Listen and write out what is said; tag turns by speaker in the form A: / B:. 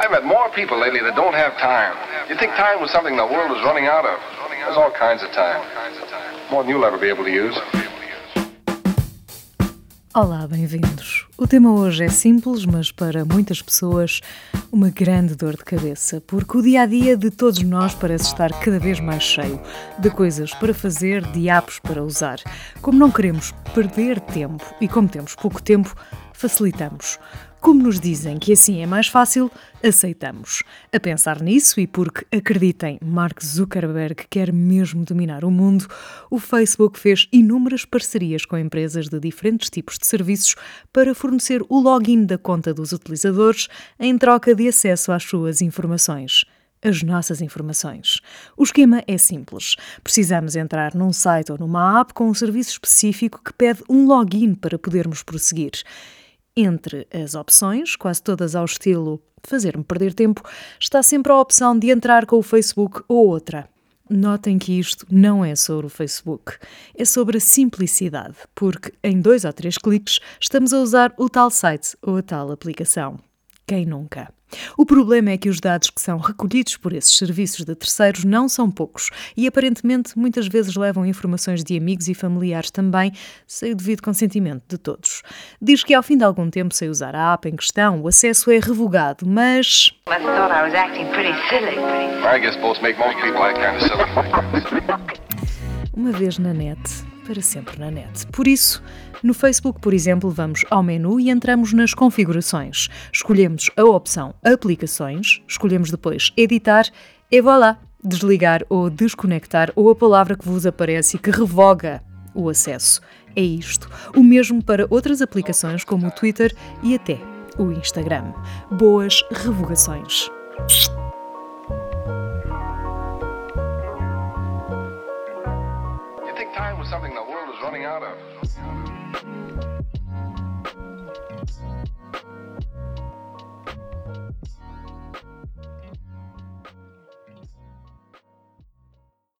A: I've met more people lately that don't have time. You'd think time was something the world was running out of. There's all kinds of time. More than you'll ever be able to use.
B: Olá, bem-vindos. O tema hoje é simples, mas para muitas pessoas uma grande dor de cabeça, porque o dia a dia de todos nós parece estar cada vez mais cheio de coisas para fazer, de apps para usar. Como não queremos perder tempo e como temos pouco tempo, facilitamos. Como nos dizem que assim é mais fácil, aceitamos. A pensar nisso, e porque, acreditem, Mark Zuckerberg quer mesmo dominar o mundo, o Facebook fez inúmeras parcerias com empresas de diferentes tipos de serviços para fornecer o login da conta dos utilizadores em troca de acesso às suas informações as nossas informações. O esquema é simples. Precisamos entrar num site ou numa app com um serviço específico que pede um login para podermos prosseguir. Entre as opções, quase todas ao estilo fazer-me perder tempo, está sempre a opção de entrar com o Facebook ou outra. Notem que isto não é sobre o Facebook, é sobre a simplicidade, porque em dois ou três cliques estamos a usar o tal site ou a tal aplicação. Quem nunca? O problema é que os dados que são recolhidos por esses serviços de terceiros não são poucos e aparentemente muitas vezes levam informações de amigos e familiares também, sem o devido consentimento de todos. Diz que ao fim de algum tempo, sem usar a app em questão, o acesso é revogado, mas. Uma vez na net, para sempre na net. Por isso, no Facebook, por exemplo, vamos ao menu e entramos nas configurações. Escolhemos a opção Aplicações, escolhemos depois Editar e voilà! Desligar ou desconectar ou a palavra que vos aparece e que revoga o acesso. É isto. O mesmo para outras aplicações como o Twitter e até o Instagram. Boas revogações.
A: Time was something the world was running out of.